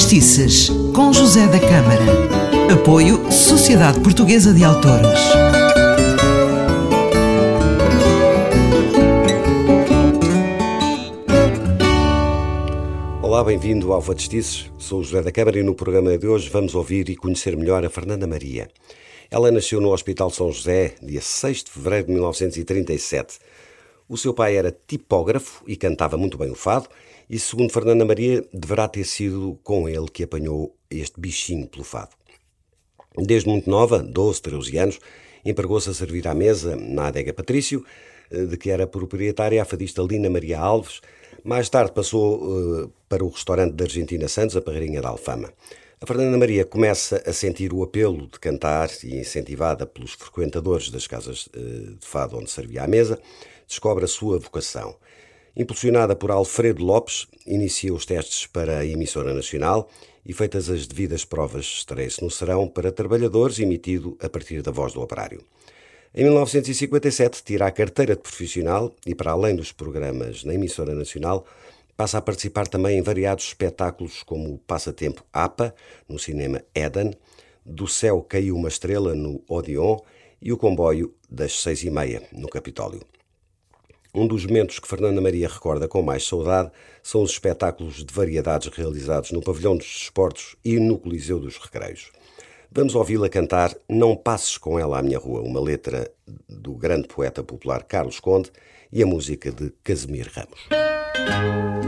Justiças, com José da Câmara. Apoio Sociedade Portuguesa de Autores. Olá, bem-vindo ao Vadistices. Sou José da Câmara e no programa de hoje vamos ouvir e conhecer melhor a Fernanda Maria. Ela nasceu no Hospital São José, dia 6 de fevereiro de 1937. O seu pai era tipógrafo e cantava muito bem o fado, e segundo Fernanda Maria, deverá ter sido com ele que apanhou este bichinho pelo fado. Desde muito nova, 12, 13 anos, empregou-se a servir à mesa na adega Patrício, eh, de que era proprietária a fadista Lina Maria Alves. Mais tarde passou uh, para o restaurante da Argentina Santos, a Parreirinha da Alfama. A Fernanda Maria começa a sentir o apelo de cantar e incentivada pelos frequentadores das casas uh, de fado onde servia à mesa, descobre a sua vocação. Impulsionada por Alfredo Lopes, inicia os testes para a emissora nacional e, feitas as devidas provas, estreia-se no Serão para trabalhadores, emitido a partir da voz do operário. Em 1957, tira a carteira de profissional e, para além dos programas na emissora nacional, passa a participar também em variados espetáculos como o Passatempo APA, no cinema Eden, Do Céu Caiu uma Estrela, no Odeon, e o Comboio das Seis e Meia, no Capitólio. Um dos momentos que Fernanda Maria recorda com mais saudade são os espetáculos de variedades realizados no Pavilhão dos Desportos e no Coliseu dos Recreios. Vamos ouvi-la cantar Não Passes com Ela à Minha Rua, uma letra do grande poeta popular Carlos Conde e a música de Casimir Ramos.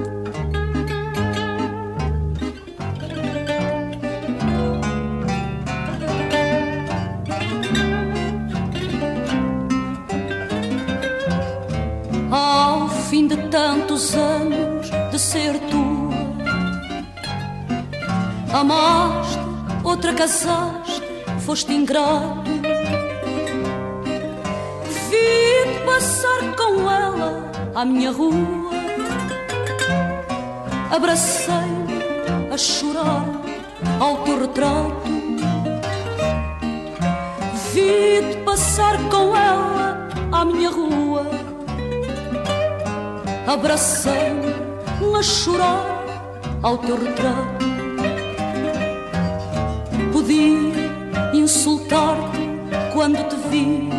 De tantos anos de ser tua. Amaste, outra casaste, foste ingrato. Vi-te passar com ela à minha rua. Abracei-me a chorar ao teu retrato. Vi-te passar com ela à minha rua abracei-me a chorar ao teu retrato. Podia insultar-te quando te vi,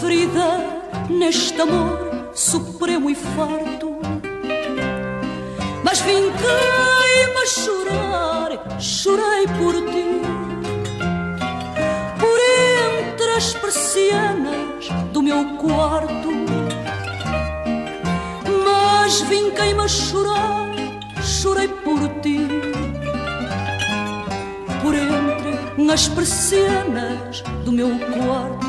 ferida neste amor supremo e farto. Mas vinguei-me a chorar, chorei por ti, por entre as persianas do meu quarto mas vinquei-me a chorar, chorei por ti. Por entre as persianas do meu quarto,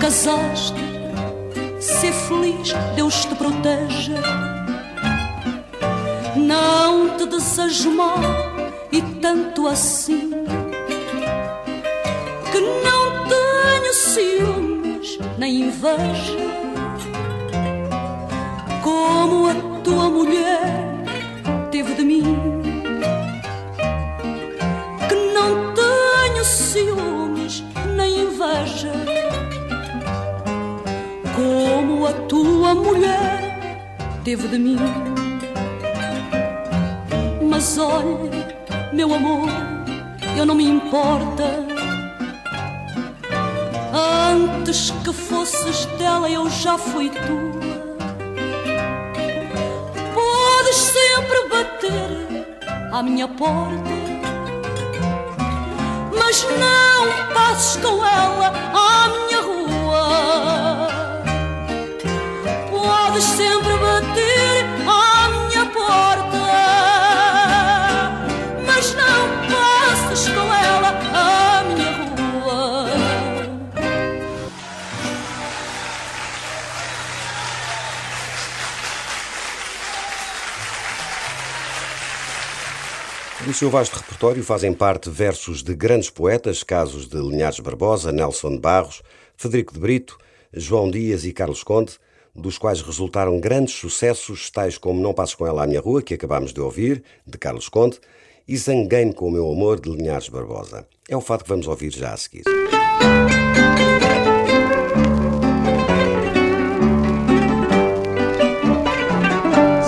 casaste, ser feliz, Deus te proteja. Não te desejo mal e tanto assim que não tenho ciúmes nem inveja tua mulher teve de mim. Que não tenho ciúmes nem inveja, como a tua mulher teve de mim. Mas olha, meu amor, eu não me importa. Antes que fosses dela, eu já fui tua. À minha porta. Mas não passes com ela à minha rua. Podes sempre Do seu vasto repertório fazem parte versos de grandes poetas, casos de Linhares Barbosa, Nelson Barros, Federico de Brito, João Dias e Carlos Conde, dos quais resultaram grandes sucessos, tais como Não Passes Com Ela à Minha Rua, que acabámos de ouvir, de Carlos Conde, e Zanguei-me com o Meu Amor, de Linhares Barbosa. É o fato que vamos ouvir já a seguir.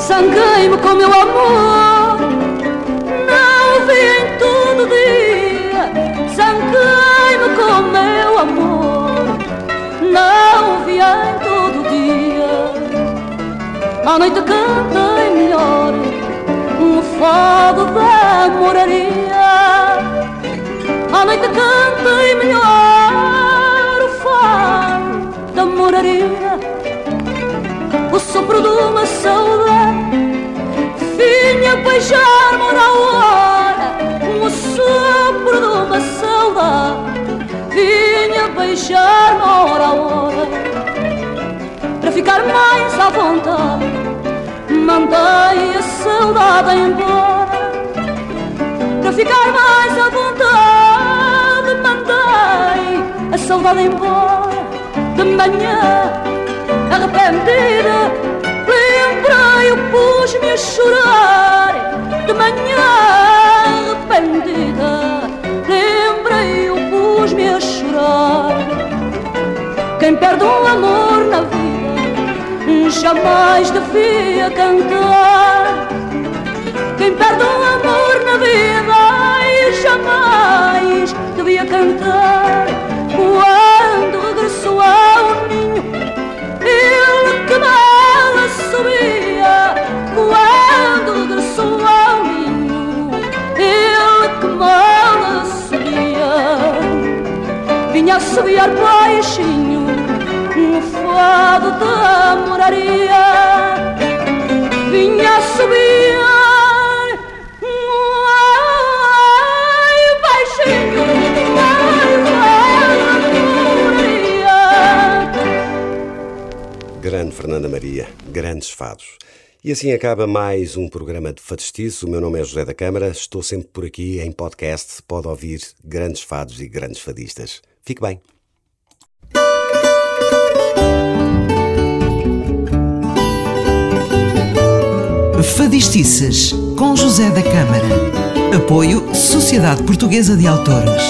Zanguei Zanquei-me com meu amor, À noite cantei melhor um fado da moraria. À noite cantei melhor o fado da moraria. O sopro de uma saudade vinha beijar-me na hora. O sopro de uma saudade vinha beijar-me hora a hora. Para ficar mais à vontade mandei a saudade embora para ficar mais à vontade mandei a saudade embora de manhã arrependida Lembrei, eu pus-me a chorar. De manhã arrependida Lembrei, eu pus-me a chorar. Quem perde Jamais devia cantar. Quem perde um amor na vida Jamais devia cantar. Quando regressou ao ninho ele que mal subia. Quando regressou ao ninho. Ele que mal subia, vinha a subir baixinho no fado da. Vinha subir. Baixinho, ai, Grande Fernanda Maria, grandes fados. E assim acaba mais um programa de Fadestiço. O meu nome é José da Câmara, estou sempre por aqui em podcast. Pode ouvir grandes fados e grandes fadistas. Fique bem. Fadistices com José da Câmara. Apoio Sociedade Portuguesa de Autores.